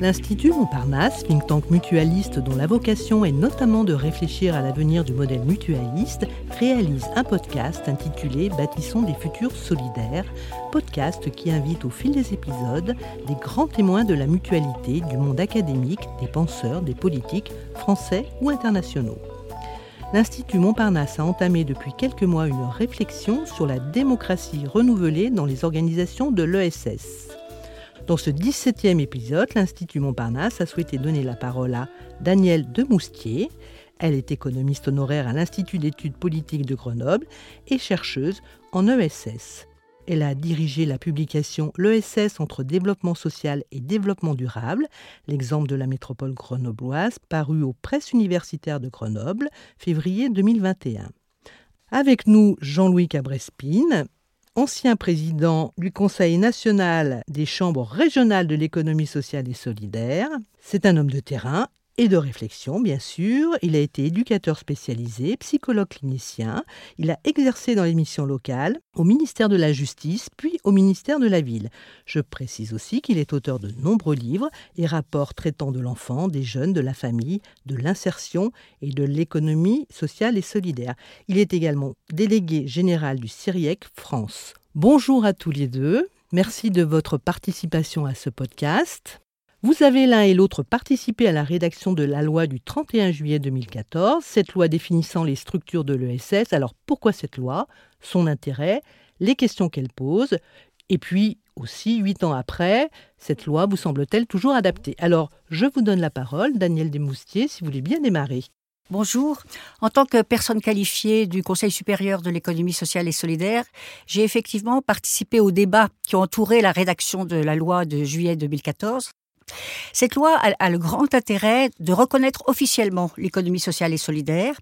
L'Institut Montparnasse, think tank mutualiste dont la vocation est notamment de réfléchir à l'avenir du modèle mutualiste, réalise un podcast intitulé Bâtissons des futurs solidaires, podcast qui invite au fil des épisodes des grands témoins de la mutualité du monde académique, des penseurs, des politiques, français ou internationaux. L'Institut Montparnasse a entamé depuis quelques mois une réflexion sur la démocratie renouvelée dans les organisations de l'ESS. Dans ce 17e épisode, l'Institut Montparnasse a souhaité donner la parole à Danielle Demoustier. Elle est économiste honoraire à l'Institut d'études politiques de Grenoble et chercheuse en ESS. Elle a dirigé la publication L'ESS entre développement social et développement durable, l'exemple de la métropole grenobloise, paru aux presses universitaires de Grenoble, février 2021. Avec nous, Jean-Louis Cabrespine, ancien président du Conseil national des chambres régionales de l'économie sociale et solidaire. C'est un homme de terrain et de réflexion, bien sûr. Il a été éducateur spécialisé, psychologue clinicien. Il a exercé dans les missions locales, au ministère de la Justice, puis au ministère de la Ville. Je précise aussi qu'il est auteur de nombreux livres et rapports traitant de l'enfant, des jeunes, de la famille, de l'insertion et de l'économie sociale et solidaire. Il est également délégué général du CIRIEC France. Bonjour à tous les deux. Merci de votre participation à ce podcast. Vous avez l'un et l'autre participé à la rédaction de la loi du 31 juillet 2014, cette loi définissant les structures de l'ESS. Alors pourquoi cette loi? Son intérêt Les questions qu'elle pose Et puis aussi, huit ans après, cette loi vous semble-t-elle toujours adaptée? Alors, je vous donne la parole, Daniel Desmoustiers, si vous voulez bien démarrer. Bonjour. En tant que personne qualifiée du Conseil supérieur de l'économie sociale et solidaire, j'ai effectivement participé aux débats qui ont entouré la rédaction de la loi de juillet 2014. Cette loi a, le grand intérêt de reconnaître officiellement l'économie sociale et solidaire.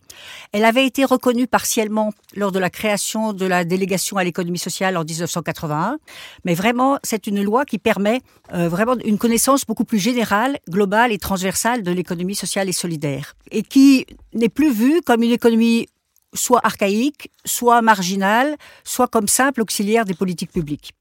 Elle avait été reconnue partiellement lors de la création de la délégation à l'économie sociale en 1981, mais vraiment c'est une loi qui permet euh, vraiment une connaissance beaucoup plus générale, globale et transversale de l'économie sociale et solidaire, et qui n'est plus vue comme une économie soit archaïque, soit marginale, soit comme simple auxiliaire des politiques publiques.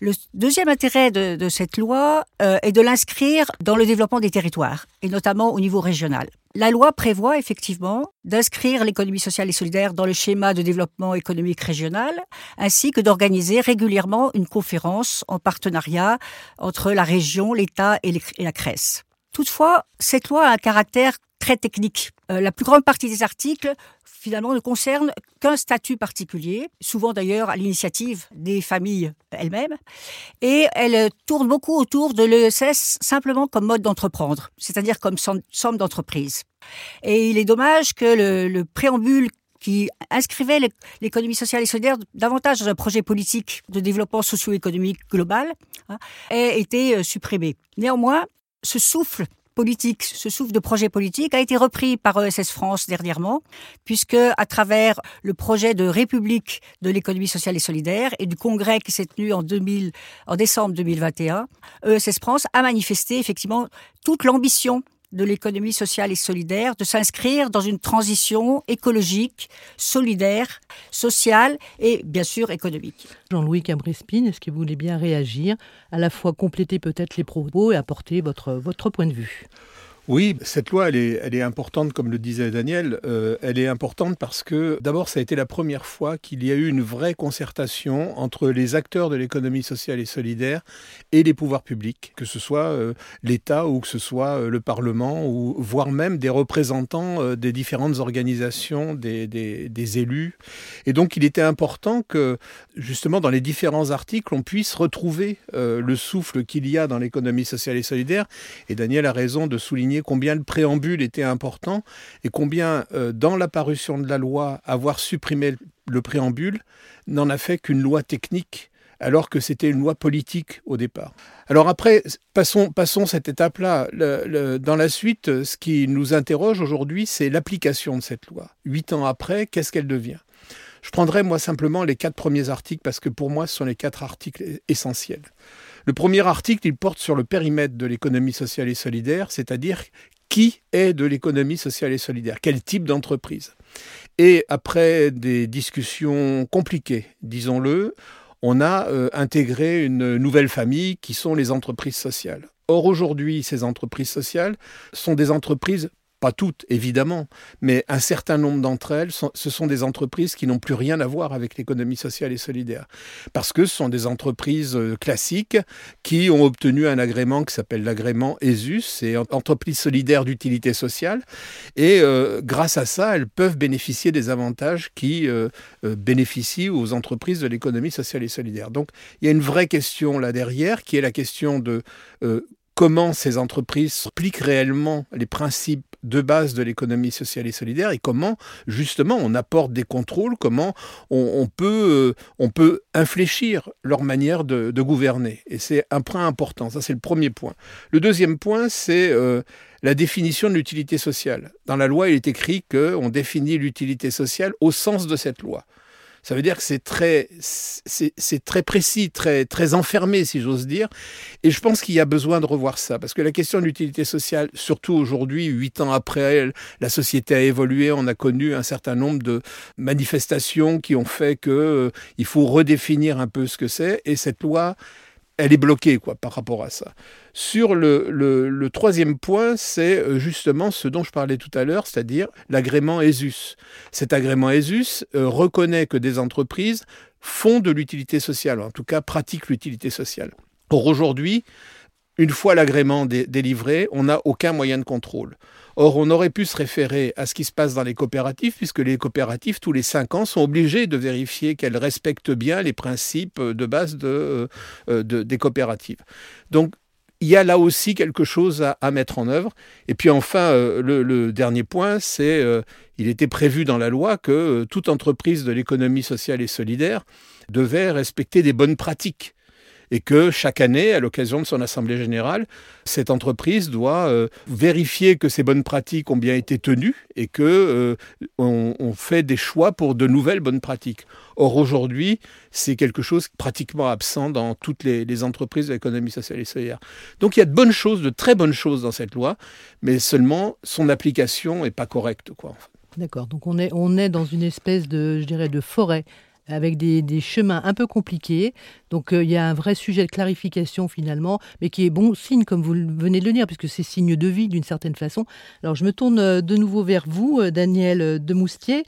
Le deuxième intérêt de, cette loi euh, est de l'inscrire dans le développement des territoires, et notamment au niveau régional. La loi prévoit effectivement d'inscrire l'économie sociale et solidaire dans le schéma de développement économique régional, ainsi que d'organiser régulièrement une conférence en partenariat entre la région, l'État et, et la CRES. Toutefois, cette loi a un caractère très technique. Euh, la plus grande partie des articles, finalement, ne concernent qu'un statut particulier, souvent d'ailleurs à l'initiative des familles elles-mêmes, et elle tourne beaucoup autour de l'ESS simplement comme mode d'entreprendre, c'est-à-dire comme somme d'entreprise. Et il est dommage que le, préambule qui inscrivait l'économie sociale et solidaire davantage dans un projet politique de développement socio-économique global hein, ait été euh, supprimé. Néanmoins, ce souffle politique, ce souffle de projet politique a été repris par ESS France dernièrement, puisque à travers le projet de République de l'économie sociale et solidaire et du congrès qui s'est tenu en 2000, en décembre 2021, ESS France a manifesté effectivement toute l'ambition de l'économie sociale et solidaire, de s'inscrire dans une transition écologique, solidaire, sociale et bien sûr économique. Jean-Louis Cabrespine, est-ce que vous voulez bien réagir, à la fois compléter peut-être les propos et apporter votre, votre point de vue? Oui, cette loi, elle est, importante, comme le disait Daniel. Euh, elle est importante parce que, d'abord, ça a été la première fois qu'il y a eu une vraie concertation entre les acteurs de l'économie sociale et solidaire et les pouvoirs publics, que ce soit euh, l'État ou que ce soit euh, le Parlement, ou voire même des représentants des différentes organisations, des, élus. Et donc, il était important que, justement, dans les différents articles, on puisse retrouver le souffle qu'il y a dans l'économie sociale et solidaire. Et Daniel a raison de souligner combien le préambule était important et combien, euh, dans la parution de la loi, avoir supprimé le préambule n'en a fait qu'une loi technique alors que c'était une loi politique au départ. Alors après, passons, passons cette étape-là. dans la suite, ce qui nous interroge aujourd'hui, c'est l'application de cette loi. Huit ans après, qu'est-ce qu'elle devient? Je prendrai moi simplement les quatre premiers articles parce que pour moi, ce sont les quatre articles essentiels. Le premier article, il porte sur le périmètre de l'économie sociale et solidaire, c'est-à-dire qui est de l'économie sociale et solidaire, quel type d'entreprise. Et après des discussions compliquées, disons-le, on a euh, intégré une nouvelle famille qui sont les entreprises sociales. Or, aujourd'hui, ces entreprises sociales sont des entreprises toutes, évidemment, mais un certain nombre d'entre elles, ce sont des entreprises qui n'ont plus rien à voir avec l'économie sociale et solidaire. Parce que ce sont des entreprises euh, classiques qui ont obtenu un agrément qui s'appelle l'agrément ESUS, c'est entreprise solidaire d'utilité sociale. Et euh, grâce à ça, elles peuvent bénéficier des avantages qui euh, bénéficient aux entreprises de l'économie sociale et solidaire. Donc il y a une vraie question là derrière, qui est la question de comment ces entreprises appliquent réellement les principes de base de l'économie sociale et solidaire et comment justement on apporte des contrôles, comment on, peut, euh, on peut infléchir leur manière de, gouverner. Et c'est un point important, ça c'est le premier point. Le deuxième point, c'est euh, la définition de l'utilité sociale. Dans la loi, il est écrit qu'on définit l'utilité sociale au sens de cette loi. Ça veut dire que c'est très, c'est très précis, très, très enfermé, si j'ose dire. Et je pense qu'il y a besoin de revoir ça, parce que la question de l'utilité sociale, surtout aujourd'hui, huit ans après, la société a évolué, on a connu un certain nombre de manifestations qui ont fait qu'il euh, faut redéfinir un peu ce que c'est. Et cette loi, elle est bloquée quoi, par rapport à ça. Sur le, troisième point, c'est euh, justement ce dont je parlais tout à l'heure, c'est-à-dire l'agrément ESUS. Cet agrément ESUS euh, reconnaît que des entreprises font de l'utilité sociale, en tout cas pratiquent l'utilité sociale. Or aujourd'hui, une fois l'agrément délivré, on n'a aucun moyen de contrôle. Or, on aurait pu se référer à ce qui se passe dans les coopératives, puisque les coopératives, tous les cinq ans, sont obligées de vérifier qu'elles respectent bien les principes de base de, euh, des coopératives. Donc, il y a là aussi quelque chose à, mettre en œuvre. Et puis enfin, euh, le, dernier point, c'est euh, il était prévu dans la loi que toute entreprise de l'économie sociale et solidaire devait respecter des bonnes pratiques et que chaque année, à l'occasion de son assemblée générale, cette entreprise doit euh, vérifier que ces bonnes pratiques ont bien été tenues et que euh, on, fait des choix pour de nouvelles bonnes pratiques. Or aujourd'hui, c'est quelque chose pratiquement absent dans toutes les, entreprises de l'économie sociale et solidaire. Donc il y a de bonnes choses, de très bonnes choses dans cette loi, mais seulement son application n'est pas correcte. D'accord. Donc on est, on est dans une espèce de, je dirais, de forêt avec des, chemins un peu compliqués. Donc euh, il y a un vrai sujet de clarification finalement, mais qui est bon signe, comme vous venez de le dire, puisque c'est signe de vie d'une certaine façon. Alors je me tourne euh, de nouveau vers vous, euh, Daniel Demoustier.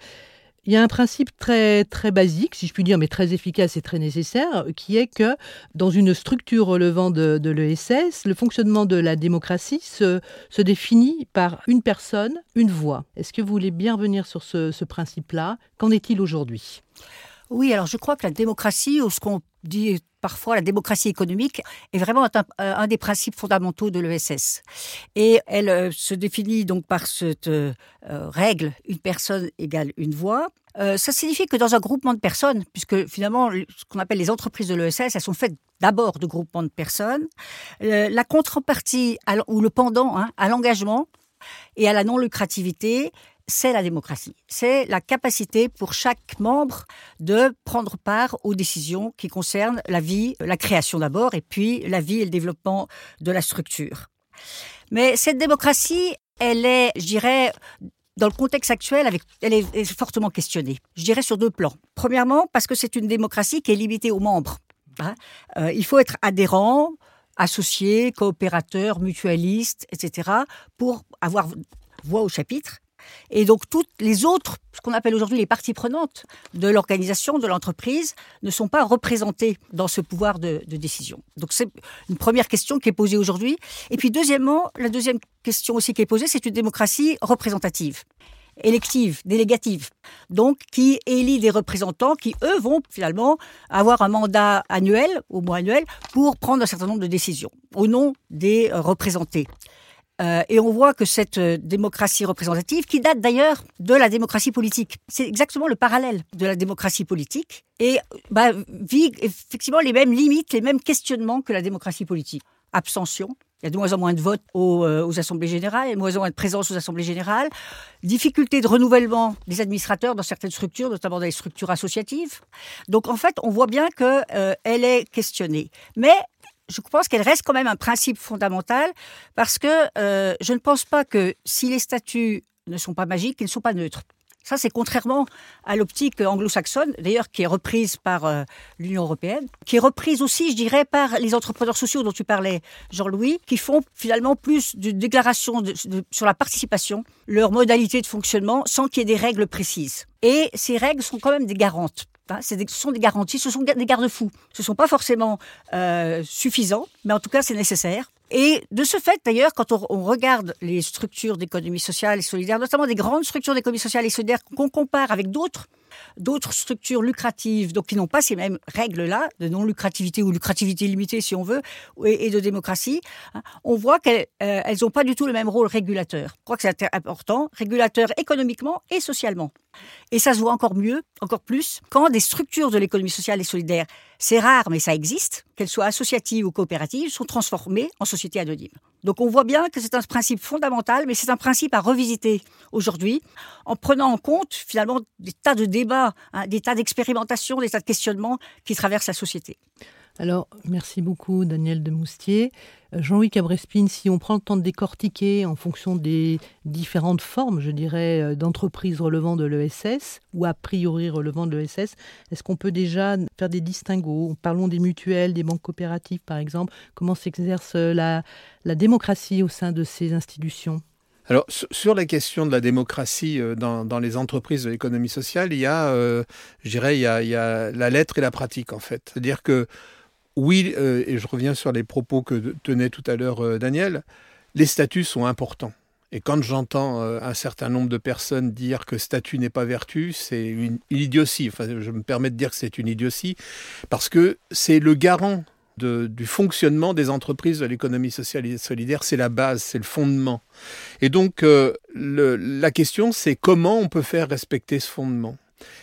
Il y a un principe très, très basique, si je puis dire, mais très efficace et très nécessaire, qui est que dans une structure relevant de, l'ESS, le fonctionnement de la démocratie se, définit par une personne, une voix. Est-ce que vous voulez bien revenir sur ce principe-là? Qu'en est-il aujourd'hui? Oui, alors je crois que la démocratie, ou ce qu'on dit parfois la démocratie économique, est vraiment un, euh, des principes fondamentaux de l'ESS. Et elle euh, se définit donc par cette euh, règle une personne égale une voix. ça signifie que dans un groupement de personnes, puisque finalement ce qu'on appelle les entreprises de l'ESS, elles sont faites d'abord de groupements de personnes, la contrepartie ou le pendant hein, à l'engagement et à la non-lucrativité, c'est la démocratie. C'est la capacité pour chaque membre de prendre part aux décisions qui concernent la vie, la création d'abord, et puis la vie et le développement de la structure. Mais cette démocratie, elle est, je dirais, dans le contexte actuel, elle est fortement questionnée. Je dirais sur deux plans. Premièrement, parce que c'est une démocratie qui est limitée aux membres. Hein. Euh, il faut être adhérent, associé, coopérateur, mutualiste, etc., pour avoir voix au chapitre. Et donc toutes les autres, ce qu'on appelle aujourd'hui les parties prenantes de l'organisation, de l'entreprise, ne sont pas représentées dans ce pouvoir de, décision. Donc c'est une première question qui est posée aujourd'hui. Et puis deuxièmement, la deuxième question aussi qui est posée, c'est une démocratie représentative élective, délégative, donc qui élit des représentants qui, eux, vont finalement avoir un mandat annuel, au moins annuel, pour prendre un certain nombre de décisions au nom des représentés. Euh, et on voit que cette euh, démocratie représentative, qui date d'ailleurs de la démocratie politique, c'est exactement le parallèle de la démocratie politique, et bah, vit effectivement les mêmes limites, les mêmes questionnements que la démocratie politique. Abstention, il y a de moins en moins de votes aux, euh, aux, assemblées générales, a de moins en moins de présence aux assemblées générales. Difficulté de renouvellement des administrateurs dans certaines structures, notamment dans les structures associatives. Donc en fait, on voit bien qu'elle elle est questionnée. Mais je pense qu'elle reste quand même un principe fondamental parce que euh, je ne pense pas que si les statuts ne sont pas magiques, ils ne sont pas neutres. Ça, c'est contrairement à l'optique anglo-saxonne, d'ailleurs, qui est reprise par euh, l'Union européenne, qui est reprise aussi, je dirais, par les entrepreneurs sociaux dont tu parlais, Jean-Louis, qui font finalement plus de déclarations sur la participation, leur modalité de fonctionnement, sans qu'il y ait des règles précises. Et ces règles sont quand même des garantes. Hein, ce sont des garanties, ce sont des garde-fous. Ce ne sont pas forcément euh, suffisants, mais en tout cas, c'est nécessaire et de ce fait, d'ailleurs, quand on, regarde les structures d'économie sociale et solidaire, notamment des grandes structures d'économie sociale et solidaire qu'on compare avec d'autres, d'autres structures lucratives, donc qui n'ont pas ces mêmes règles-là, de non-lucrativité ou lucrativité limitée si on veut, et, de démocratie, hein, on voit qu'elles n'ont euh, pas du tout le même rôle régulateur. Je crois que c'est important, régulateur économiquement et socialement. Et ça se voit encore mieux, encore plus, quand des structures de l'économie sociale et solidaire, c'est rare mais ça existe, qu'elles soient associatives ou coopératives, sont transformées en sociétés anonymes. Donc on voit bien que c'est un principe fondamental, mais c'est un principe à revisiter aujourd'hui, en prenant en compte finalement des tas de débats, hein, des tas d'expérimentations, des tas de questionnements qui traversent la société. Alors, merci beaucoup, Daniel de Moustier. Euh, Jean-Louis Cabrespine, si on prend le temps de décortiquer en fonction des différentes formes, je dirais, euh, d'entreprises relevant de l'ESS ou a priori relevant de l'ESS, est-ce qu'on peut déjà faire des distinguos? Parlons des mutuelles, des banques coopératives, par exemple. Comment s'exerce euh, la, démocratie au sein de ces institutions? Alors, sur la question de la démocratie dans, les entreprises de l'économie sociale, il y a, je dirais, il y a, il y a la lettre et la pratique, en fait. C'est-à-dire que oui, euh, et je reviens sur les propos que tenait tout à l'heure euh, Daniel, les statuts sont importants. Et quand j'entends euh, un certain nombre de personnes dire que statut n'est pas vertu, c'est une, idiotie. Enfin, je me permets de dire que c'est une idiotie, parce que c'est le garant du fonctionnement des entreprises de l'économie sociale et solidaire, c'est la base, c'est le fondement. Et donc, la question, c'est comment on peut faire respecter ce fondement?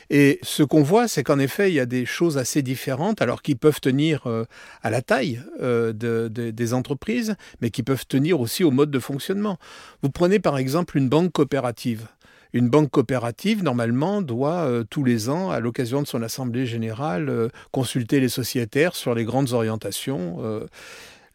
Et ce qu'on voit, c'est qu'en effet, il y a des choses assez différentes, alors qui peuvent tenir euh, à la taille euh, des entreprises, mais qui peuvent tenir aussi au mode de fonctionnement. Vous prenez par exemple une banque coopérative. Une banque coopérative, normalement, doit euh, tous les ans, à l'occasion de son assemblée générale, consulter les sociétaires sur les grandes orientations.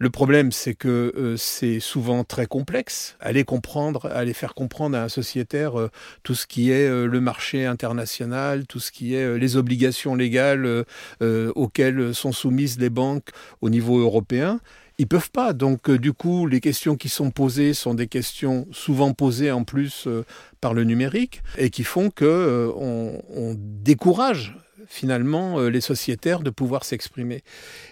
Le problème, c'est que euh, c'est souvent très complexe. Aller comprendre, aller faire comprendre à un sociétaire euh, tout ce qui est euh, le marché international, tout ce qui est les obligations légales auxquelles sont soumises les banques au niveau européen. Ils peuvent pas. Donc, du coup, les questions qui sont posées sont des questions souvent posées en plus par le numérique et qui font que on décourage finalement euh, les sociétaires de pouvoir s'exprimer.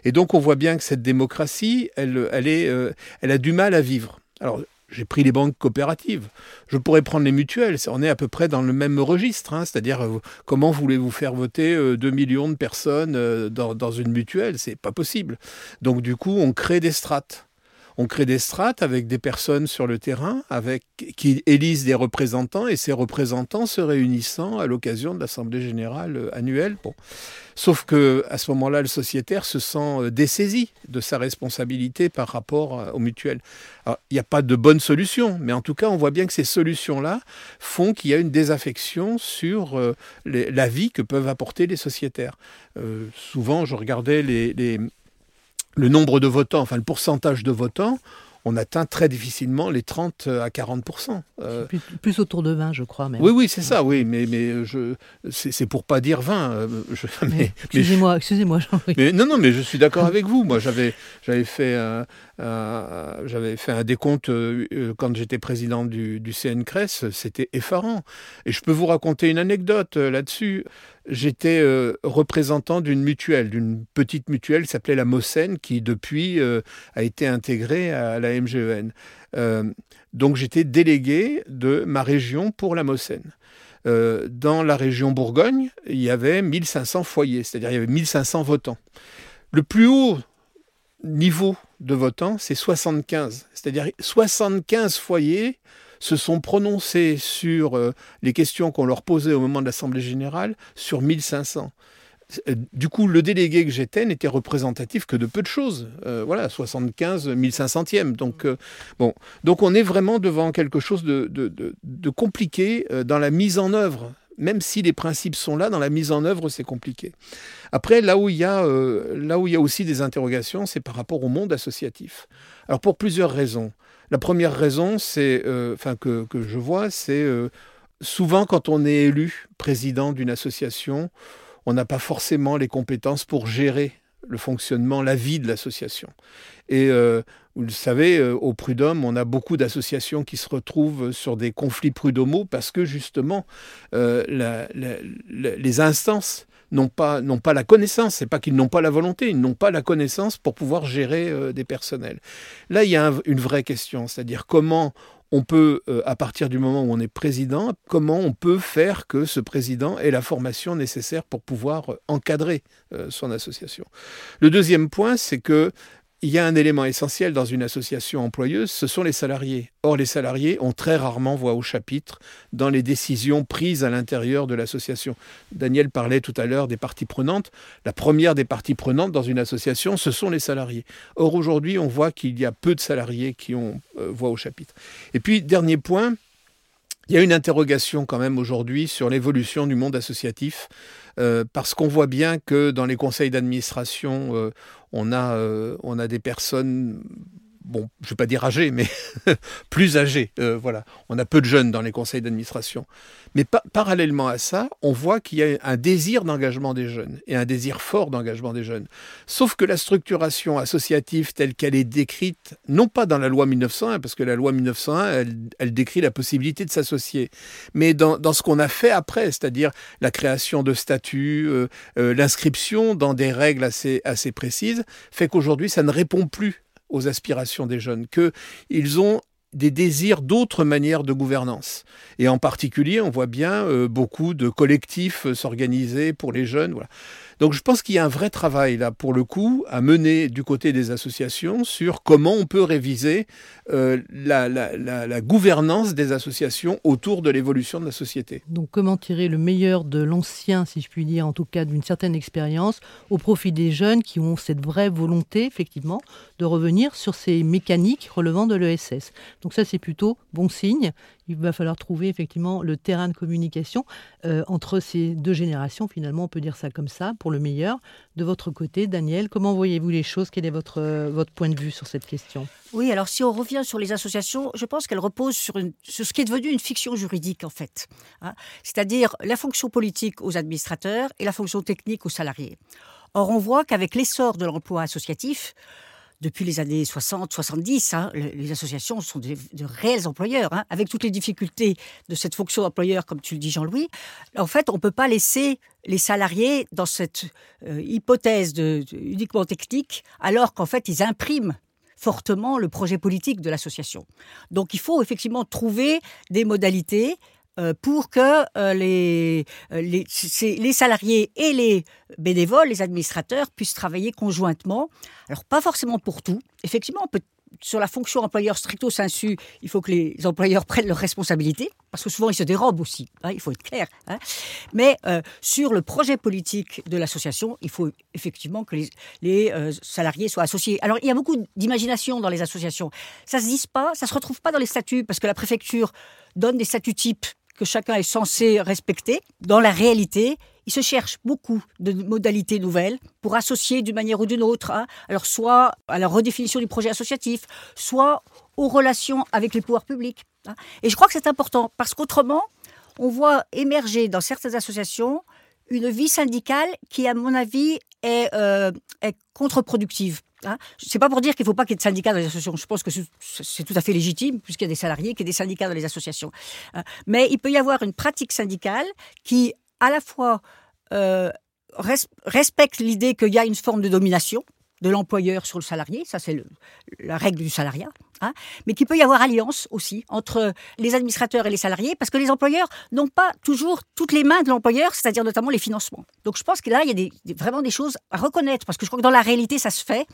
Et donc on voit bien que cette démocratie, elle, euh, elle a du mal à vivre. Alors j'ai pris les banques coopératives. Je pourrais prendre les mutuelles. On est à peu près dans le même registre. Hein. C'est-à-dire, euh, comment voulez-vous faire voter 2 millions de personnes dans, dans une mutuelle? C'est pas possible. Donc, du coup, on crée des strates on crée des strates avec des personnes sur le terrain avec, qui élisent des représentants et ces représentants se réunissant à l'occasion de l'Assemblée générale euh, annuelle. Bon. Sauf que à ce moment-là, le sociétaire se sent euh, dessaisi de sa responsabilité par rapport euh, aux mutuelles. il n'y a pas de bonne solution, mais en tout cas, on voit bien que ces solutions-là font qu'il y a une désaffection sur la vie que peuvent apporter les sociétaires. souvent, je regardais les, le nombre de votants, enfin le pourcentage de votants, on atteint très difficilement les 30 à 40% euh, plus, autour de 20, je crois. Même. Oui, oui, c'est ça, oui, mais, mais je, c'est, pour pas dire 20. Euh, excusez-moi, excusez-moi, Mais, non, non, mais je suis d'accord avec vous. Moi, j'avais, j'avais fait un, j'avais fait un décompte euh, quand j'étais président du, du CNCRES, c'était effarant. Et je peux vous raconter une anecdote là-dessus j'étais euh, représentant d'une mutuelle, d'une petite mutuelle qui s'appelait la Mosène, qui depuis euh, a été intégrée à la MGEN. Euh, donc j'étais délégué de ma région pour la Mosène. dans la région Bourgogne, il y avait 1500 foyers, c'est-à-dire il y avait 1500 votants. Le plus haut niveau de votants, c'est 75, c'est-à-dire 75 foyers se sont prononcés sur euh, les questions qu'on leur posait au moment de l'Assemblée générale sur 1500. Euh, du coup, le délégué que j'étais n'était représentatif que de peu de choses. Euh, voilà, 75 1500e. Donc, bon. Donc, on est vraiment devant quelque chose de, de compliqué dans la mise en œuvre. Même si les principes sont là, dans la mise en œuvre, c'est compliqué. Après, là où il y a, là où il y a aussi des interrogations, c'est par rapport au monde associatif. Alors, pour plusieurs raisons. La première raison, c'est, euh, enfin que, je vois, c'est euh, souvent, quand on est élu président d'une association, on n'a pas forcément les compétences pour gérer le fonctionnement, la vie de l'association. Et euh, vous le savez, euh, au Prud'homme, on a beaucoup d'associations qui se retrouvent sur des conflits prud'homaux parce que justement, euh, les instances n'ont pas, pas la connaissance. C'est pas qu'ils n'ont pas la volonté, ils n'ont pas la connaissance pour pouvoir gérer des personnels. Là, il y a une vraie question, c'est-à-dire comment on peut, euh, à partir du moment où on est président, comment on peut faire que ce président ait la formation nécessaire pour pouvoir euh, encadrer euh, son association. Le deuxième point, c'est que il y a un élément essentiel dans une association employeuse, ce sont les salariés. Or, les salariés ont très rarement voix au chapitre dans les décisions prises à l'intérieur de l'association. Daniel parlait tout à l'heure des parties prenantes. La première des parties prenantes dans une association, ce sont les salariés. Or, aujourd'hui, on voit qu'il y a peu de salariés qui ont euh, voix au chapitre. Et puis, dernier point, il y a une interrogation quand même aujourd'hui sur l'évolution du monde associatif. Euh, parce qu'on voit bien que dans les conseils d'administration, euh, euh, on a des personnes bon, je ne vais pas dire âgés, mais plus âgés. voilà, on a peu de jeunes dans les conseils d'administration. Mais parallèlement à ça, on voit qu'il y a un désir d'engagement des jeunes et un désir fort d'engagement des jeunes. Sauf que la structuration associative telle qu'elle est décrite, non pas dans la loi 1901, parce que la loi 1901, elle, décrit la possibilité de s'associer, mais dans, ce qu'on a fait après, c'est-à-dire la création de statuts, euh, euh, l'inscription dans des règles assez précises, fait qu'aujourd'hui, ça ne répond plus aux aspirations des jeunes, qu'ils ont des désirs d'autres manières de gouvernance. Et en particulier, on voit bien euh, beaucoup de collectifs euh, s'organiser pour les jeunes. Donc je pense qu'il y a un vrai travail là pour le coup à mener du côté des associations sur comment on peut réviser euh, la, la, gouvernance des associations autour de l'évolution de la société. Donc comment tirer le meilleur de l'ancien, si je puis dire, en tout cas d'une certaine expérience, au profit des jeunes qui ont cette vraie volonté effectivement de revenir sur ces mécaniques relevant de l'ESS. Donc ça c'est plutôt bon signe il va falloir trouver effectivement le terrain de communication euh, entre ces deux générations, finalement, on peut dire ça comme ça, pour le meilleur. De votre côté, Daniel, comment voyez-vous les choses? Quel est votre, euh, votre point de vue sur cette question? Oui, alors si on revient sur les associations, je pense qu'elles reposent sur, ce qui est devenu une fiction juridique, en fait. Hein. C'est-à-dire la fonction politique aux administrateurs et la fonction technique aux salariés. Or, on voit qu'avec l'essor de l'emploi associatif, depuis les années 60-70, hein, les associations sont de, réels employeurs, hein, avec toutes les difficultés de cette fonction d'employeur, comme tu le dis Jean-Louis. En fait, on ne peut pas laisser les salariés dans cette euh, hypothèse uniquement technique, alors qu'en fait, ils impriment fortement le projet politique de l'association. Donc il faut effectivement trouver des modalités pour que euh, les, euh, les, les, salariés et les bénévoles, les administrateurs puissent travailler conjointement. Alors pas forcément pour tout. Effectivement, sur la fonction employeur stricto sensu, il faut que les employeurs prennent leurs responsabilités, parce que souvent ils se dérobent aussi, hein, il faut être clair. Hein. Mais sur le projet politique de l'association, il faut effectivement que les, les salariés soient associés. Alors il y a beaucoup d'imagination dans les associations. Ça se dit pas, ça se retrouve pas dans les statuts, parce que la préfecture donne des statuts types que chacun est censé respecter. Dans la réalité, il se cherche beaucoup de modalités nouvelles pour associer d'une manière ou d'une autre, hein. alors soit à la redéfinition du projet associatif, soit aux relations avec les pouvoirs publics. Hein. Et je crois que c'est important parce qu'autrement, on voit émerger dans certaines associations une vie syndicale qui, à mon avis, est, euh, est contre-productive. Hein c'est pas pour dire qu'il ne faut pas qu'il y ait de syndicats dans les associations. Je pense que c'est tout à fait légitime, puisqu'il y a des salariés, qu'il y ait des syndicats dans les associations. Hein. mais il peut y avoir une pratique syndicale qui, à la fois, euh, respecte l'idée qu'il y a une forme de domination, de l'employeur sur le salarié, ça c'est la règle du salariat, hein, mais qu'il peut y avoir alliance aussi entre les administrateurs et les salariés, parce que les employeurs n'ont pas toujours toutes les mains de l'employeur, c'est-à-dire notamment les financements. Donc je pense que là, il y a vraiment des choses à reconnaître, parce que je crois que dans la réalité, ça se fait,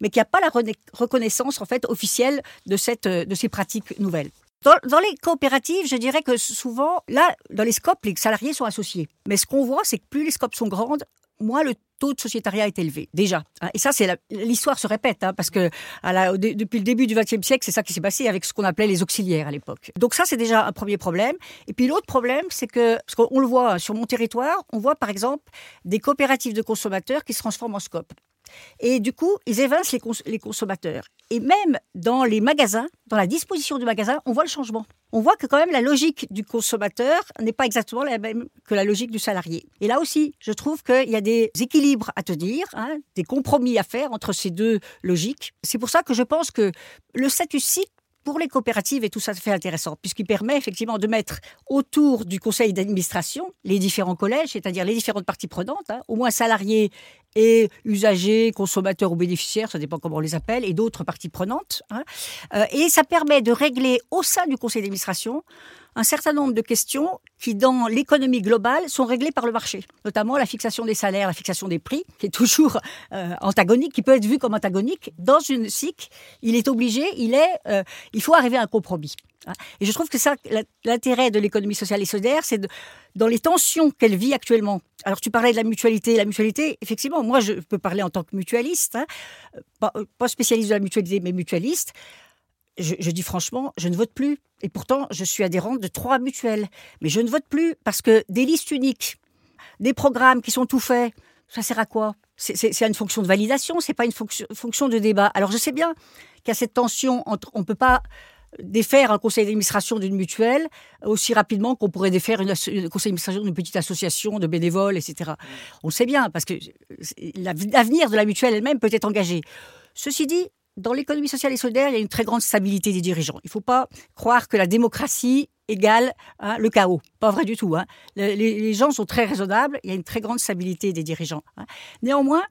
mais qu'il n'y a pas la reconnaissance en fait officielle de, cette, de ces pratiques nouvelles. Dans, dans, les coopératives, je dirais que souvent, là, dans les scopes, les salariés sont associés. Mais ce qu'on voit, c'est que plus les scopes sont grandes, moins le taux de sociétariat est élevé, déjà. Hein. Et ça, c'est l'histoire se répète, hein, parce que depuis le début du XXe siècle, c'est ça qui s'est passé avec ce qu'on appelait les auxiliaires à l'époque. Donc ça, c'est déjà un premier problème. Et puis l'autre problème, c'est que, parce qu'on le voit sur mon territoire, on voit par exemple des coopératives de consommateurs qui se transforment en SCOP. Et du coup, ils évincent les, consommateurs. Et même dans les magasins, dans la disposition du magasin, on voit le changement. On voit que quand même la logique du consommateur n'est pas exactement la même que la logique du salarié. Et là aussi, je trouve qu'il y a des équilibres à tenir, hein, des compromis à faire entre ces deux logiques. C'est pour ça que je pense que le statut site pour les coopératives et tout ça, fait intéressant, puisqu'il permet effectivement de mettre autour du conseil d'administration les différents collèges, c'est-à-dire les différentes parties prenantes, hein, au moins salariés et usagers, consommateurs ou bénéficiaires, ça dépend comment on les appelle, et d'autres parties prenantes. Hein. Euh, et ça permet de régler au sein du conseil d'administration un certain nombre de questions qui, dans l'économie globale, sont réglées par le marché, notamment la fixation des salaires, la fixation des prix, qui est toujours euh, antagonique, qui peut être vu comme antagonique. Dans une SIC, il est obligé, il est, euh, il faut arriver à un compromis. Et je trouve que ça, l'intérêt de l'économie sociale et solidaire, c'est dans les tensions qu'elle vit actuellement. Alors tu parlais de la mutualité, la mutualité, effectivement, moi je peux parler en tant que mutualiste, hein, pas spécialiste de la mutualité, mais mutualiste je, dis franchement, je ne vote plus. Et pourtant, je suis adhérente de trois mutuelles. Mais je ne vote plus parce que des listes uniques, des programmes qui sont tout faits, ça sert à quoi? C'est une fonction de validation, c'est pas une fonction, de débat. Alors je sais bien qu'il y a cette tension entre, on ne peut pas défaire un conseil d'administration d'une mutuelle aussi rapidement qu'on pourrait défaire un conseil d'administration d'une petite association de bénévoles, etc. On sait bien, parce que l'avenir de la mutuelle elle-même peut être engagé. Ceci dit, dans l'économie sociale et solidaire, il y a une très grande stabilité des dirigeants. Il ne faut pas croire que la démocratie égale hein, le chaos. Pas vrai du tout. Hein. Les, gens sont très raisonnables. Il y a une très grande stabilité des dirigeants. Hein. Néanmoins,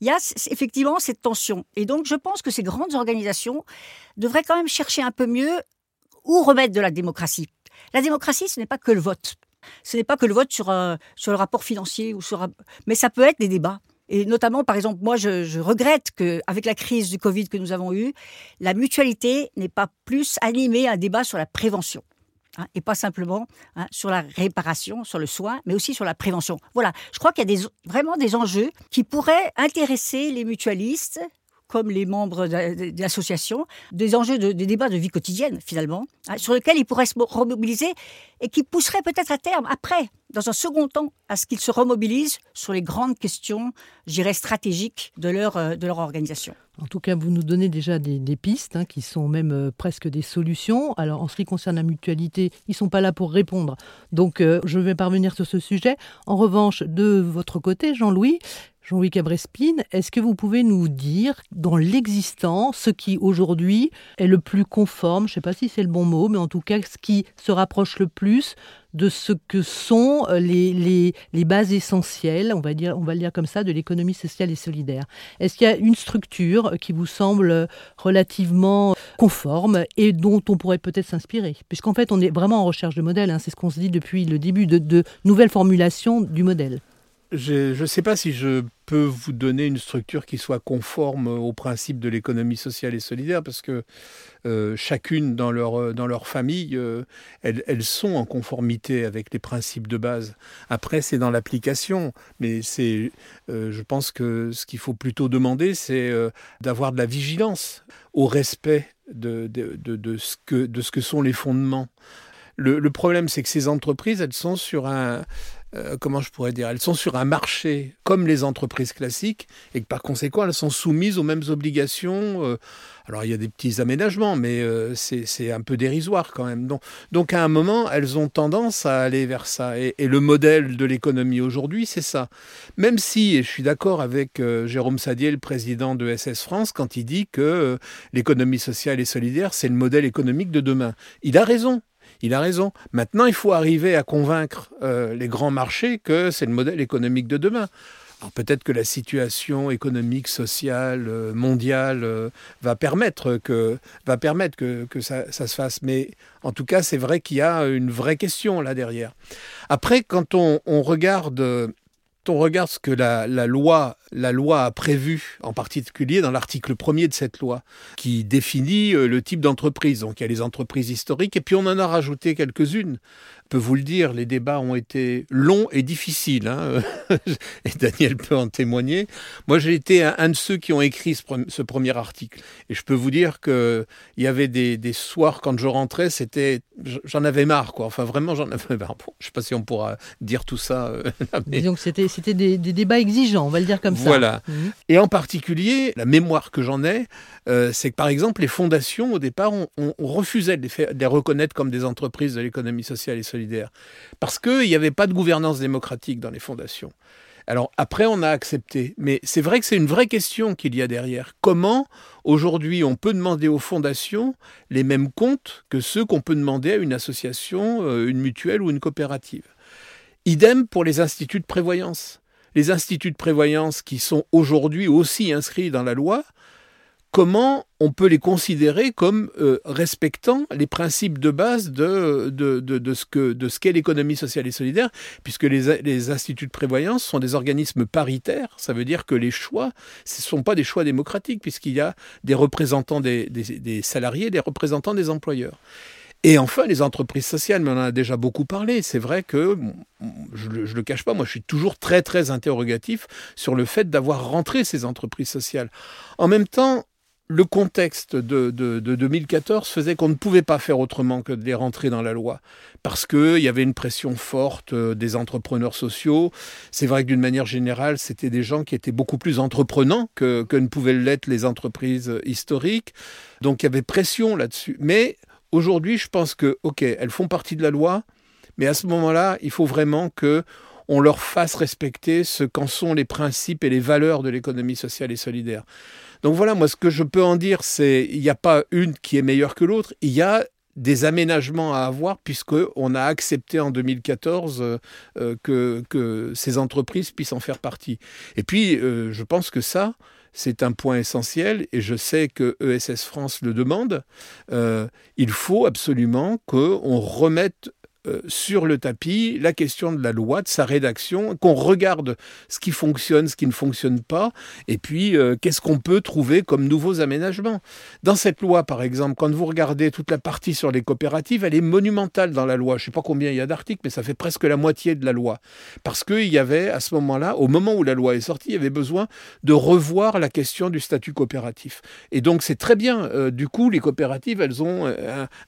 il y a effectivement cette tension. Et donc, je pense que ces grandes organisations devraient quand même chercher un peu mieux où remettre de la démocratie. La démocratie, ce n'est pas que le vote. Ce n'est pas que le vote sur, euh, sur le rapport financier, ou sur, mais ça peut être des débats. Et notamment, par exemple, moi, je, regrette qu'avec la crise du Covid que nous avons eue, la mutualité n'ait pas plus animé un débat sur la prévention. Hein, et pas simplement hein, sur la réparation, sur le soin, mais aussi sur la prévention. Voilà, je crois qu'il y a vraiment des enjeux qui pourraient intéresser les mutualistes, comme les membres de l'association, des enjeux de, des débats de vie quotidienne, finalement, hein, sur lesquels ils pourraient se remobiliser et qui pousseraient peut-être à terme, après, dans un second temps, à ce qu'ils se remobilisent sur les grandes questions, je dirais, stratégiques de leur, euh, de leur organisation. En tout cas, vous nous donnez déjà des, pistes hein, qui sont même euh, presque des solutions. Alors, en ce qui concerne la mutualité, ils ne sont pas là pour répondre. Donc, euh, je vais parvenir sur ce sujet. En revanche, de votre côté, Jean-Louis, Jean-Louis Cabrespine, est-ce que vous pouvez nous dire dans l'existant ce qui aujourd'hui est le plus conforme, je ne sais pas si c'est le bon mot, mais en tout cas ce qui se rapproche le plus de ce que sont euh, les, les, bases essentielles, on va, dire, on va le dire comme ça, de l'économie sociale et solidaire. Est-ce qu'il y a une structure qui vous semble relativement conforme et dont on pourrait peut-être s'inspirer? Puisqu'en fait, on est vraiment en recherche de modèle, hein. c'est ce qu'on se dit depuis le début, de, de nouvelles formulations du modèle. Je ne sais pas si je peux vous donner une structure qui soit conforme au principe de l'économie sociale et solidaire, parce que euh, chacune dans leur, euh, dans leur famille, euh, elles, sont en conformité avec les principes de base. Après, c'est dans l'application, mais je pense que ce qu'il faut plutôt demander, c'est d'avoir de la vigilance au respect de, de, de, ce que, de ce que sont les fondements. Le problème, c'est que ces entreprises, elles sont sur un, euh, comment je pourrais dire, elles sont sur un marché comme les entreprises classiques et que par conséquent elles sont soumises aux mêmes obligations. Euh, alors il y a des petits aménagements, mais euh, c'est un peu dérisoire quand même. Donc, donc, à un moment, elles ont tendance à aller vers ça. Et, le modèle de l'économie aujourd'hui, c'est ça. Même si, et je suis d'accord avec Jérôme Sadier, le président de SS France, quand il dit que l'économie sociale et solidaire, c'est le modèle économique de demain. Il a raison. Il a raison. Maintenant, il faut arriver à convaincre euh, les grands marchés que c'est le modèle économique de demain. Alors peut-être que la situation économique, sociale, euh, mondiale euh, va permettre que, va permettre que, ça, se fasse. Mais en tout cas, c'est vrai qu'il y a une vraie question là derrière. Après, quand on regarde on regarde ce que la, loi, la loi a prévu, en particulier dans l'article premier de cette loi, qui définit euh, le type d'entreprise. Donc il y a les entreprises historiques, et puis on en a rajouté quelques-unes peux vous le dire, les débats ont été longs et difficiles. Hein et Daniel peut en témoigner. Moi, j'ai été un, de ceux qui ont écrit ce, premier article. Et je peux vous dire qu'il y avait des, soirs, quand je rentrais, c'était, j'en avais marre. Quoi. Enfin, vraiment, j'en avais marre. je ne sais pas si on pourra dire tout ça. Euh, Disons que c'était, c'était des, débats exigeants, on va le dire comme ça. Voilà. Mhm. Et en particulier, la mémoire que j'en ai, euh, c'est que par exemple, les fondations, au départ, on, refusait de les, de les, reconnaître comme des entreprises de l'économie sociale et solidaire. Parce qu'il n'y avait pas de gouvernance démocratique dans les fondations. Alors après, on a accepté. Mais c'est vrai que c'est une vraie question qu'il y a derrière. Comment, aujourd'hui, on peut demander aux fondations les mêmes comptes que ceux qu'on peut demander à une association, euh, une mutuelle ou une coopérative? Idem pour les instituts de prévoyance. Les instituts de prévoyance qui sont aujourd'hui aussi inscrits dans la loi, comment on peut les considérer comme euh, respectant les principes de base de, ce qu'est l'économie sociale et solidaire, puisque les, instituts de prévoyance sont des organismes paritaires. Ça veut dire que les choix, ce ne sont pas des choix démocratiques, puisqu'il y a des représentants des, des, salariés, des représentants des employeurs. Et enfin, les entreprises sociales, mais on en a déjà beaucoup parlé. C'est vrai que, je ne le, cache pas, moi je suis toujours très très interrogatif sur le fait d'avoir rentré ces entreprises sociales. En même temps, le contexte de, 2014 faisait qu'on ne pouvait pas faire autrement que de les rentrer dans la loi, parce qu'il y avait une pression forte euh, des entrepreneurs sociaux. C'est vrai que d'une manière générale, c'était des gens qui étaient beaucoup plus entreprenants que, que ne pouvaient l'être les entreprises historiques. Donc il y avait pression là-dessus. Mais aujourd'hui, je pense que, OK, elles font partie de la loi, mais à ce moment-là, il faut vraiment que on leur fasse respecter ce qu'en sont les principes et les valeurs de l'économie sociale et solidaire. Donc voilà, moi ce que je peux en dire, c'est il n'y a pas une qui est meilleure que l'autre, il y a des aménagements à avoir puisqu'on a accepté en 2014 euh, euh, que, ces entreprises puissent en faire partie. Et puis, euh, je pense que ça, c'est un point essentiel et je sais que ESS France le demande. il faut absolument qu'on remette euh, sur le tapis la question de la loi, de sa rédaction, qu'on regarde ce qui fonctionne, ce qui ne fonctionne pas, et puis euh, qu'est-ce qu'on peut trouver comme nouveaux aménagements. Dans cette loi, par exemple, quand vous regardez toute la partie sur les coopératives, elle est monumentale dans la loi. Je ne sais pas combien il y a d'articles, mais ça fait presque la moitié de la loi. Parce qu'il y avait, à ce moment-là, au moment où la loi est sortie, il y avait besoin de revoir la question du statut coopératif. Et donc c'est très bien. Euh, du coup, les coopératives, elles ont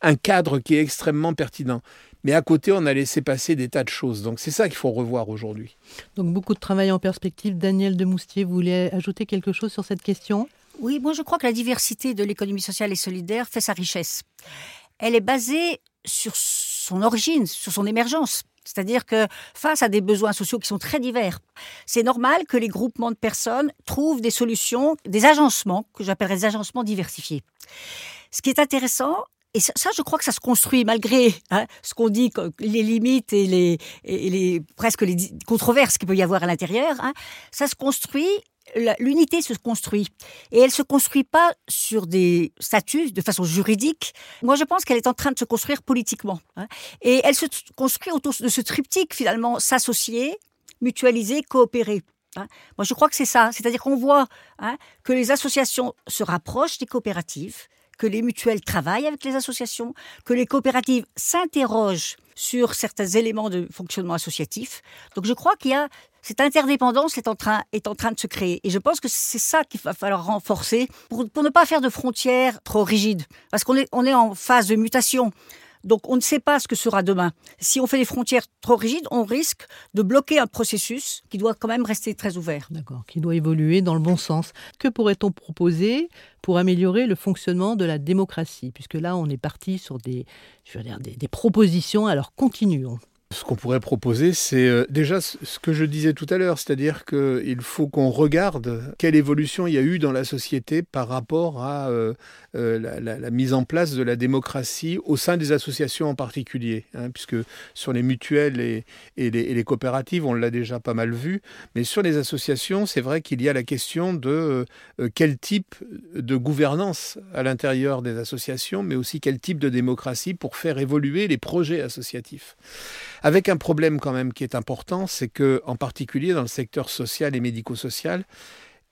un cadre qui est extrêmement pertinent. Mais à côté, on a laissé passer des tas de choses. Donc c'est ça qu'il faut revoir aujourd'hui. Donc beaucoup de travail en perspective. Daniel Demoustier, vous voulez ajouter quelque chose sur cette question? Oui, moi je crois que la diversité de l'économie sociale et solidaire fait sa richesse. Elle est basée sur son origine, sur son émergence. C'est-à-dire que face à des besoins sociaux qui sont très divers, c'est normal que les groupements de personnes trouvent des solutions, des agencements, que j'appellerais des agencements diversifiés. Ce qui est intéressant, et ça, je crois que ça se construit malgré hein, ce qu'on dit, les limites et les, presque les controverses qu'il peut y avoir à l'intérieur. Hein, ça se construit l'unité se construit. Et elle se construit pas sur des statuts de façon juridique. Moi, je pense qu'elle est en train de se construire politiquement. Hein. Et elle se construit autour de ce triptyque, finalement, s'associer, mutualiser, coopérer. Moi, je crois que c'est ça. C'est-à-dire qu'on voit que les associations se rapprochent des coopératives, que les mutuelles travaillent avec les associations, que les coopératives s'interrogent sur certains éléments de fonctionnement associatif. Donc je crois qu'il y a cette interdépendance est en train est en train de se créer et je pense que c'est ça qu'il va falloir renforcer pour, ne pas faire de frontières trop rigides parce qu'on est on est en phase de mutation. Donc on ne sait pas ce que sera demain. Si on fait des frontières trop rigides, on risque de bloquer un processus qui doit quand même rester très ouvert. D'accord, qui doit évoluer dans le bon sens. Que pourrait-on proposer pour améliorer le fonctionnement de la démocratie? Puisque là, on est parti sur des, je veux dire, des, des propositions, alors continuons. Ce qu'on pourrait proposer, c'est euh, déjà ce que je disais tout à l'heure, c'est-à-dire qu'il faut qu'on regarde quelle évolution il y a eu dans la société par rapport à euh, euh, la, mise en place de la démocratie au sein des associations en particulier, hein, puisque sur les mutuelles et, les, coopératives, on l'a déjà pas mal vu, mais sur les associations, c'est vrai qu'il y a la question de quel type de gouvernance à l'intérieur des associations, mais aussi quel type de démocratie pour faire évoluer les projets associatifs. Avec un problème quand même qui est important, c'est que, en particulier dans le secteur social et médico-social,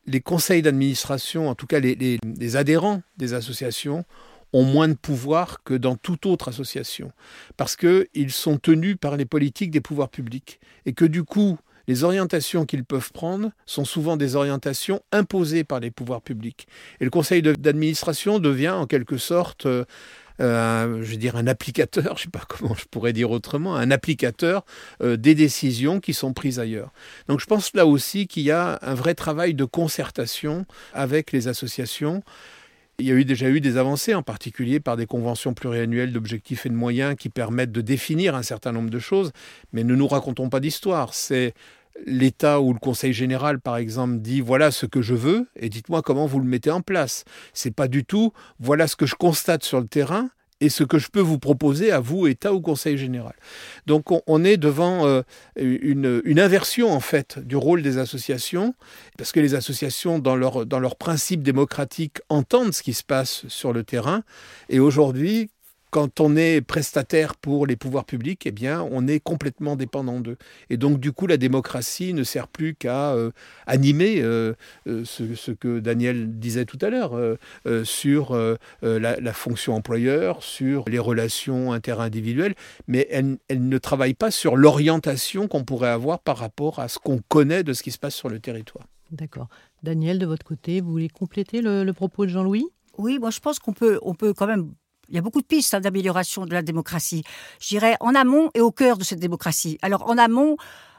les conseils d'administration, en tout cas les, adhérents des associations, ont moins de pouvoir que dans toute autre association, parce qu'ils sont tenus par les politiques des pouvoirs publics, et que du coup, les orientations qu'ils peuvent prendre sont souvent des orientations imposées par les pouvoirs publics. Et le conseil d'administration devient en quelque sorte euh, je veux dire un applicateur, je ne sais pas comment je pourrais dire autrement, un applicateur des décisions qui sont prises ailleurs. Donc je pense là aussi qu'il y a un vrai travail de concertation avec les associations. Il y a eu déjà eu des avancées, en particulier par des conventions pluriannuelles d'objectifs et de moyens qui permettent de définir un certain nombre de choses, mais ne nous racontons pas d'histoire. C'est l'État ou le Conseil général, par exemple, dit voilà ce que je veux et dites-moi comment vous le mettez en place. C'est pas du tout voilà ce que je constate sur le terrain et ce que je peux vous proposer à vous, État ou Conseil général. Donc on, est devant euh, une, inversion en fait du rôle des associations, parce que les associations, dans leur, dans leur principe démocratique, entendent ce qui se passe sur le terrain, et aujourd'hui, quand on est prestataire pour les pouvoirs publics, eh bien, on est complètement dépendant d'eux. Et donc, du coup, la démocratie ne sert plus qu'à euh, animer euh, euh, ce, que Daniel disait tout à l'heure sur la, fonction employeur, sur les relations interindividuelles, mais elle, ne travaille pas sur l'orientation qu'on pourrait avoir par rapport à ce qu'on connaît de ce qui se passe sur le territoire. D'accord. Daniel, de votre côté, vous voulez compléter le, le propos de Jean-Louis? Oui, moi je pense qu'on peut, on peut quand même il y a beaucoup de pistes hein, d'amélioration de la démocratie. Je dirais en amont et au cœur de cette démocratie. Alors en amont,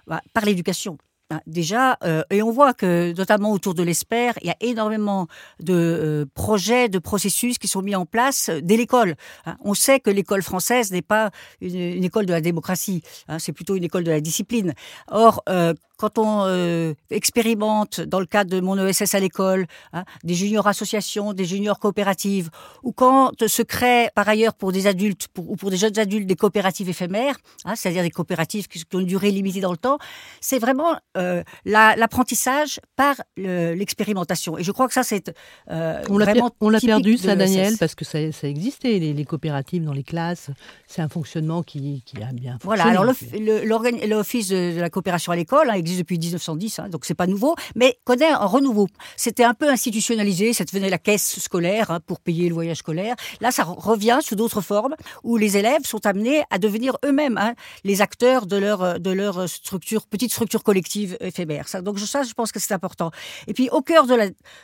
bah, par l'éducation. Hein, déjà, euh, et on voit que notamment autour de l'ESPER, il y a énormément de euh, projets, de processus qui sont mis en place dès l'école. Hein. on sait que l'école française n'est pas une, école de la démocratie, c'est plutôt une école de la discipline. Or, euh, quand on euh, expérimente dans le cadre de mon ESS à l'école, hein, des juniors associations, des juniors coopératives, ou quand se crée par ailleurs pour des adultes ou pour des jeunes adultes des coopératives éphémères, hein, c'est-à-dire des coopératives qui, ont une durée limitée dans le temps, c'est vraiment euh, l'apprentissage par l'expérimentation. Et je crois que ça, c'est euh, on vraiment On l'a perdu, ça, Daniel, parce que ça, ça existait, les, coopératives dans les classes. C'est un fonctionnement qui, a bien fonctionné. Voilà, alors l'Office de, de, la coopération à l'école, hein, depuis 1910, hein, donc c'est pas nouveau, mais connaît un renouveau. C'était un peu institutionnalisé, ça devenait la caisse scolaire hein, pour payer le voyage scolaire. Là, ça revient sous d'autres formes où les élèves sont amenés à devenir eux-mêmes hein, les acteurs de leur de leur structure, petite structure collective éphémère. Donc ça, je pense que c'est important. Et puis au cœur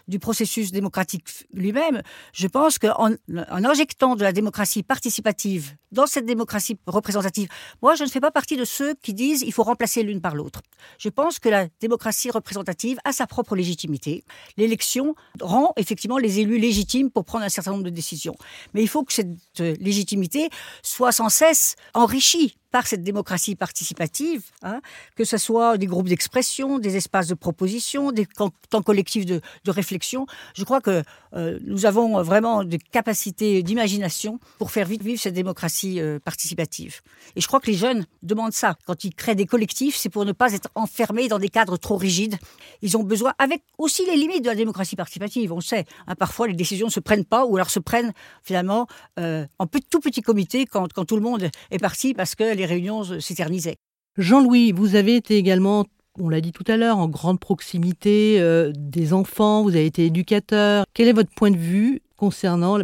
du processus démocratique lui-même, je pense qu'en en injectant de la démocratie participative dans cette démocratie représentative, moi, je ne fais pas partie de ceux qui disent il faut remplacer l'une par l'autre. Je pense que la démocratie représentative a sa propre légitimité. L'élection rend effectivement les élus légitimes pour prendre un certain nombre de décisions. Mais il faut que cette légitimité soit sans cesse enrichie par cette démocratie participative, hein, que ce soit des groupes d'expression, des espaces de proposition, des temps collectifs de, réflexion. Je crois que euh, nous avons vraiment des capacités d'imagination pour faire vite vivre cette démocratie euh, participative. Et je crois que les jeunes demandent ça. Quand ils créent des collectifs, c'est pour ne pas être enfermés dans des cadres trop rigides. Ils ont besoin, avec aussi les limites de la démocratie participative, on sait, hein, parfois les décisions ne se prennent pas ou alors se prennent finalement euh, en tout petit comité quand, quand tout le monde est parti parce que les réunions s'éternisaient. Jean-Louis, vous avez été également on l'a dit tout à l'heure, en grande proximité euh, des enfants, vous avez été éducateur. Quel est votre point de vue concernant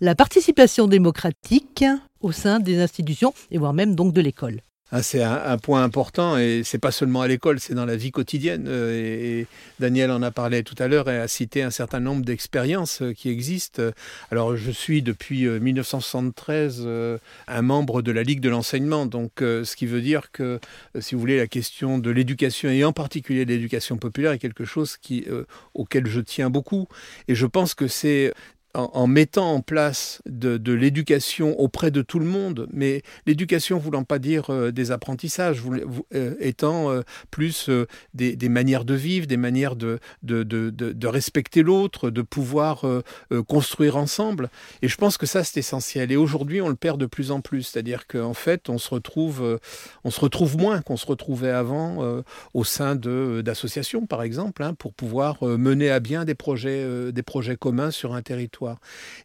la participation démocratique au sein des institutions et voire même donc de l'école? Ah, c'est un, point important et c'est pas seulement à l'école, c'est dans la vie quotidienne. Euh, et, Daniel en a parlé tout à l'heure et a cité un certain nombre d'expériences euh, qui existent. Alors, je suis depuis 1973 euh, un membre de la Ligue de l'enseignement, donc ce qui veut dire que, si vous voulez, la question de l'éducation et en particulier de l'éducation populaire est quelque chose qui, auquel je tiens beaucoup. Et je pense que c'est en, mettant en place de, l'éducation auprès de tout le monde, mais l'éducation voulant pas dire euh, des apprentissages, euh, étant euh, plus des, manières de vivre, des manières de, respecter l'autre, de pouvoir construire ensemble. Et je pense que ça, c'est essentiel. Et aujourd'hui, on le perd de plus en plus. C'est-à-dire qu'en fait, on se retrouve, on se retrouve moins qu'on se retrouvait avant au sein d'associations, par exemple, hein, pour pouvoir mener à bien des projets, des projets communs sur un territoire.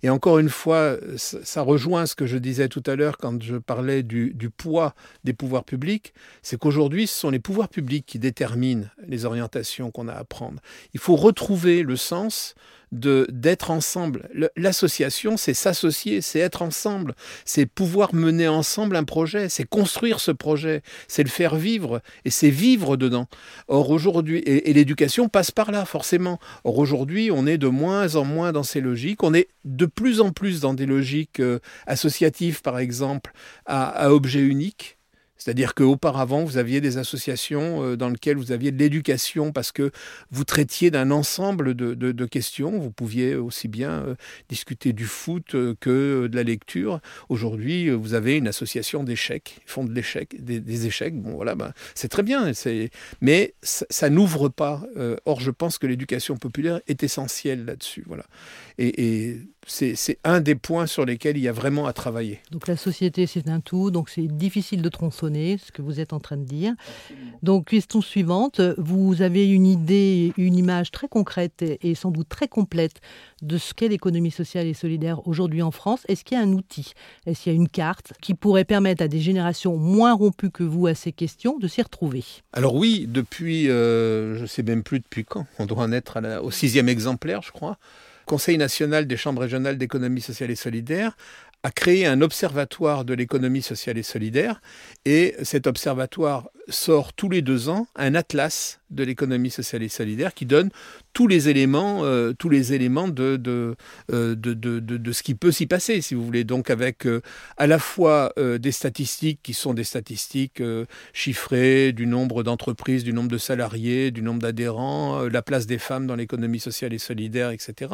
Et encore une fois, ça rejoint ce que je disais tout à l'heure quand je parlais du, poids des pouvoirs publics, c'est qu'aujourd'hui, ce sont les pouvoirs publics qui déterminent les orientations qu'on a à prendre. Il faut retrouver le sens de d'être ensemble. L'association, c'est s'associer, c'est être ensemble, c'est pouvoir mener ensemble un projet, c'est construire ce projet, c'est le faire vivre et c'est vivre dedans. Or aujourd'hui, et, l'éducation passe par là forcément. Or aujourd'hui, on est de moins en moins dans ces logiques, on est de plus en plus dans des logiques euh, associatives, par exemple, à, à objet unique. C'est-à-dire qu'auparavant, vous aviez des associations euh, dans lesquelles vous aviez de l'éducation parce que vous traitiez d'un ensemble de, questions. Vous pouviez aussi bien euh, discuter du foot euh, que de la lecture. Aujourd'hui, vous avez une association d'échecs. Ils font l'échec, des, échecs. Bon, voilà, ben, c'est très bien. Mais ça, n'ouvre pas. Or, je pense que l'éducation populaire est essentielle là-dessus. Voilà. et c'est un des points sur lesquels il y a vraiment à travailler. Donc la société, c'est un tout, donc c'est difficile de tronçonner, ce que vous êtes en train de dire. Donc question suivante, vous avez une idée, une image très concrète et sans doute très complète de ce qu'est l'économie sociale et solidaire aujourd'hui en France. Est-ce qu'il y a un outil? Est-ce qu'il y a une carte qui pourrait permettre à des générations moins rompues que vous à ces questions de s'y retrouver? Alors oui, depuis, euh, je ne sais même plus depuis quand, on doit en être au sixième exemplaire, je crois. Conseil national des chambres régionales d'économie sociale et solidaire a créé un observatoire de l'économie sociale et solidaire. Et cet observatoire sort tous les deux ans un atlas de l'économie sociale et solidaire qui donne tous les éléments, euh, tous les éléments de, de, euh, de, de, ce qui peut s'y passer, si vous voulez. Donc avec euh, à la fois des statistiques qui sont des statistiques chiffrées du nombre d'entreprises, du nombre de salariés, du nombre d'adhérents, la place des femmes dans l'économie sociale et solidaire, etc.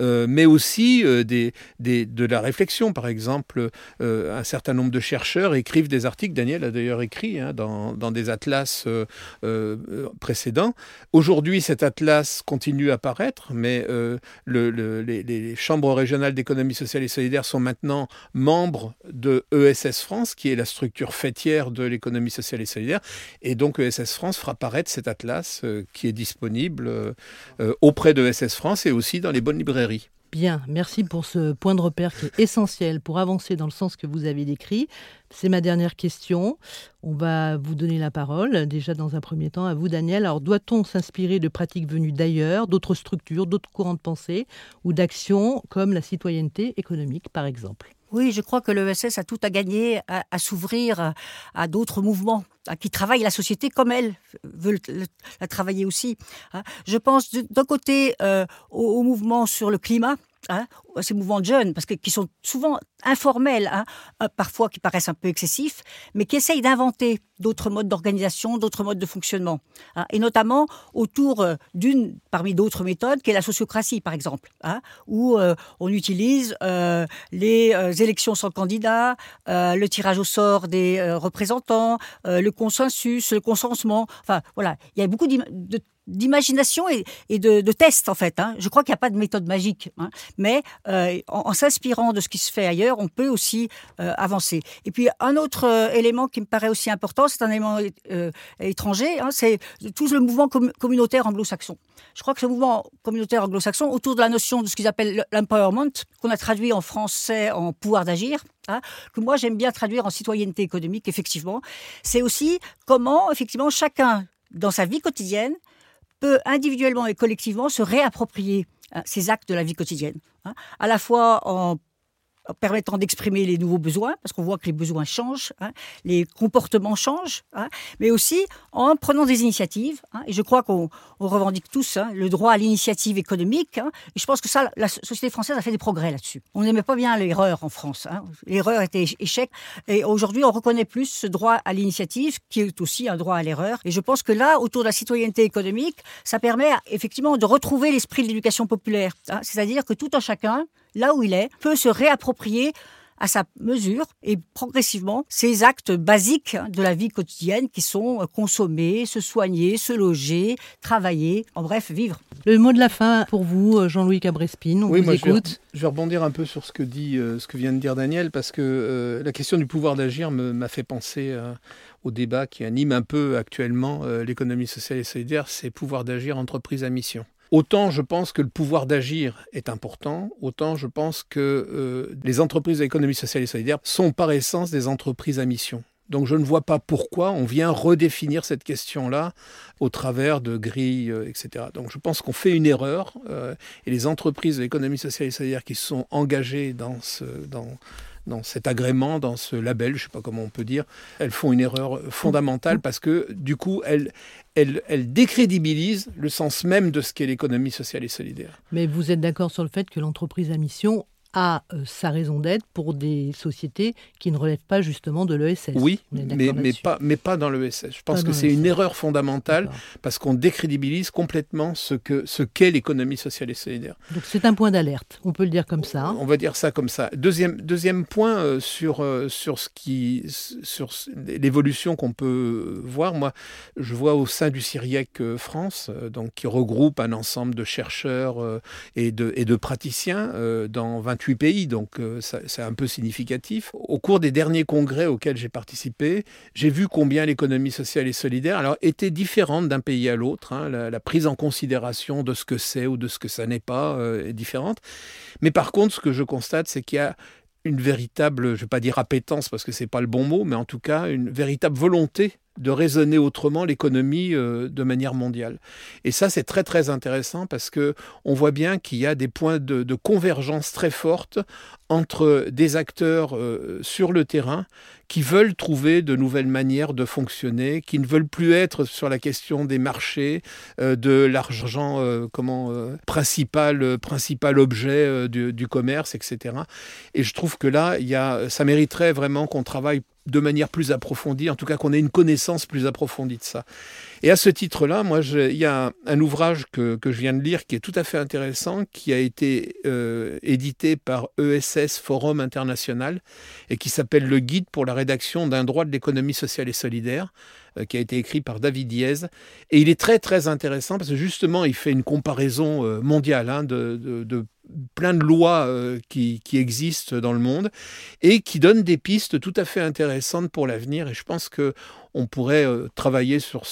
mais aussi des, des, de la réflexion. Par exemple, un certain nombre de chercheurs écrivent des articles, Daniel a d'ailleurs écrit hein, dans, dans, des atlas précédents. Aujourd'hui, cet atlas continue à apparaître, mais euh, les, chambres régionales d'économie sociale et solidaire sont maintenant membres de ESS France, qui est la structure fêtière de l'économie sociale et solidaire. Et donc ESS France fera apparaître cet atlas euh, qui est disponible euh, auprès de ESS France et aussi dans les bonnes librairies. Bien, merci pour ce point de repère qui est essentiel pour avancer dans le sens que vous avez décrit. C'est ma dernière question. On va vous donner la parole, déjà dans un premier temps, à vous Daniel. Alors doit-on s'inspirer de pratiques venues d'ailleurs, d'autres structures, d'autres courants de pensée ou d'actions comme la citoyenneté économique par exemple? Oui, je crois que l'ESS a tout à gagner à, s'ouvrir à, d'autres mouvements qui travaillent la société comme elle veut la travailler aussi. Hein. Je pense d'un côté euh, au, mouvement sur le climat, hein, ces mouvements de jeunes, parce que qui sont souvent informels, hein, euh, parfois qui paraissent un peu excessifs, mais qui essayent d'inventer d'autres modes d'organisation, d'autres modes de fonctionnement, hein, et notamment autour euh, d'une parmi d'autres méthodes, qui est la sociocratie, par exemple, hein, où euh, on utilise les élections sans candidat, le tirage au sort des représentants, le consensus, le consentement. Enfin, voilà, il y a beaucoup de d'imagination et, de, tests en fait. Hein. Je crois qu'il n'y a pas de méthode magique, hein. mais euh, en, s'inspirant de ce qui se fait ailleurs, on peut aussi euh, avancer. Et puis un autre euh, élément qui me paraît aussi important, c'est un élément étranger, hein, c'est tout le mouvement communautaire anglo-saxon. Je crois que ce mouvement communautaire anglo-saxon, autour de la notion de ce qu'ils appellent l'empowerment, qu'on a traduit en français en pouvoir d'agir, que moi j'aime bien traduire en citoyenneté économique, effectivement, c'est aussi comment effectivement chacun dans sa vie quotidienne peut individuellement et collectivement se réapproprier hein, ces actes de la vie quotidienne, hein, à la fois en permettant d'exprimer les nouveaux besoins, parce qu'on voit que les besoins changent, hein, les comportements changent, hein, mais aussi en prenant des initiatives. Hein, et je crois qu'on revendique tous le droit à l'initiative économique. et je pense que ça, la société française a fait des progrès là-dessus. On n'aimait pas bien l'erreur en France. L'erreur était échec. Et aujourd'hui, on reconnaît plus ce droit à l'initiative, qui est aussi un droit à l'erreur. Et je pense que là, autour de la citoyenneté économique, ça permet effectivement de retrouver l'esprit de l'éducation populaire. C'est-à-dire que tout un chacun là où il est, peut se réapproprier à sa mesure et progressivement ces actes basiques de la vie quotidienne qui sont consommer, se soigner, se loger, travailler, en bref, vivre. Le mot de la fin pour vous, Jean-Louis Cabrespine, on vous écoute. Je vais, rebondir un peu sur ce que, dit, euh, ce que vient de dire Daniel parce que euh, la question du pouvoir d'agir m'a fait penser euh, au débat qui anime un peu actuellement l'économie sociale et solidaire, c'est pouvoir d'agir entreprise à mission. Autant je pense que le pouvoir d'agir est important, autant je pense que euh, les entreprises d'économie sociale et solidaire sont par essence des entreprises à mission. Donc je ne vois pas pourquoi on vient redéfinir cette question-là au travers de grilles, euh, etc. Donc je pense qu'on fait une erreur euh, et les entreprises de l'économie sociale et solidaire qui se sont engagées dans, ce, dans, dans cet agrément, dans ce label, je ne sais pas comment on peut dire, elles font une erreur fondamentale parce que du coup, elles, décrédibilisent le sens même de ce qu'est l'économie sociale et solidaire. Mais vous êtes d'accord sur le fait que l'entreprise à mission a euh, sa raison d'être pour des sociétés qui ne relèvent pas justement de l'ESS. Oui, mais, mais, pas, mais pas dans l'ESS. Je pense que c'est une erreur fondamentale parce qu'on décrédibilise complètement ce qu'est ce qu'est l'économie sociale et solidaire. Donc c'est un point d'alerte, on peut le dire comme ça. Hein. On va dire ça comme ça. Deuxième, deuxième point euh, sur, euh, sur, ce qui, sur l'évolution qu'on peut voir, moi je vois au sein du CIRIEC France, donc, qui regroupe un ensemble de chercheurs et, de, et de praticiens dans 20 28 pays, donc euh, c'est un peu significatif. Au cours des derniers congrès auxquels j'ai participé, j'ai vu combien l'économie sociale et solidaire alors, était différente d'un pays à l'autre. Hein. La, prise en considération de ce que c'est ou de ce que ça n'est pas euh, est différente. Mais par contre, ce que je constate, c'est qu'il y a une véritable, je ne vais pas dire appétence parce que ce n'est pas le bon mot, mais en tout cas une véritable volonté de raisonner autrement l'économie euh, de manière mondiale. Et ça, c'est très très intéressant parce que on voit bien qu'il y a des points de, convergence très fortes entre des acteurs euh, sur le terrain qui veulent trouver de nouvelles manières de fonctionner, qui ne veulent plus être sur la question des marchés, euh, de l'argent comment principal principal objet du, du, commerce, etc. Et je trouve que là, il ça mériterait vraiment qu'on travaille de manière plus approfondie, en tout cas qu'on ait une connaissance plus approfondie de ça. Et à ce titre-là, moi, il y a un, ouvrage que, je viens de lire qui est tout à fait intéressant, qui a été euh, édité par ESS Forum International et qui s'appelle Le Guide pour la rédaction d'un droit de l'économie sociale et solidaire, euh, qui a été écrit par David Diez. Et il est très très intéressant parce que justement, il fait une comparaison euh, mondiale hein, de, plein de lois qui, existent dans le monde et qui donnent des pistes tout à fait intéressantes pour l'avenir. Et je pense que on pourrait euh, travailler sur,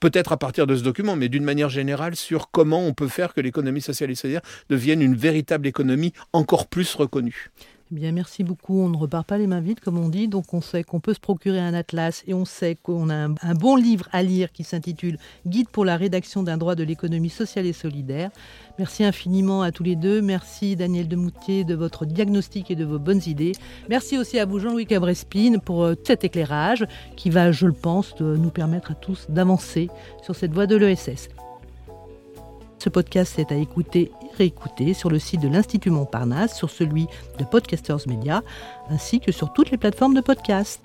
peut-être à partir de ce document, mais d'une manière générale sur comment on peut faire que l'économie sociale et solidaire devienne une véritable économie encore plus reconnue. Eh bien, merci beaucoup. On ne repart pas les mains vides, comme on dit. Donc, on sait qu'on peut se procurer un atlas et on sait qu'on a un, bon livre à lire qui s'intitule Guide pour la rédaction d'un droit de l'économie sociale et solidaire. Merci infiniment à tous les deux. Merci Daniel Demoutier de votre diagnostic et de vos bonnes idées. Merci aussi à vous Jean-Louis Cabrespine pour euh, cet éclairage qui va, je le pense, nous permettre à tous d'avancer sur cette voie de l'ESS. Ce podcast est à écouter et réécouter sur le site de l'Institut Montparnasse, sur celui de Podcasters Media, ainsi que sur toutes les plateformes de podcast.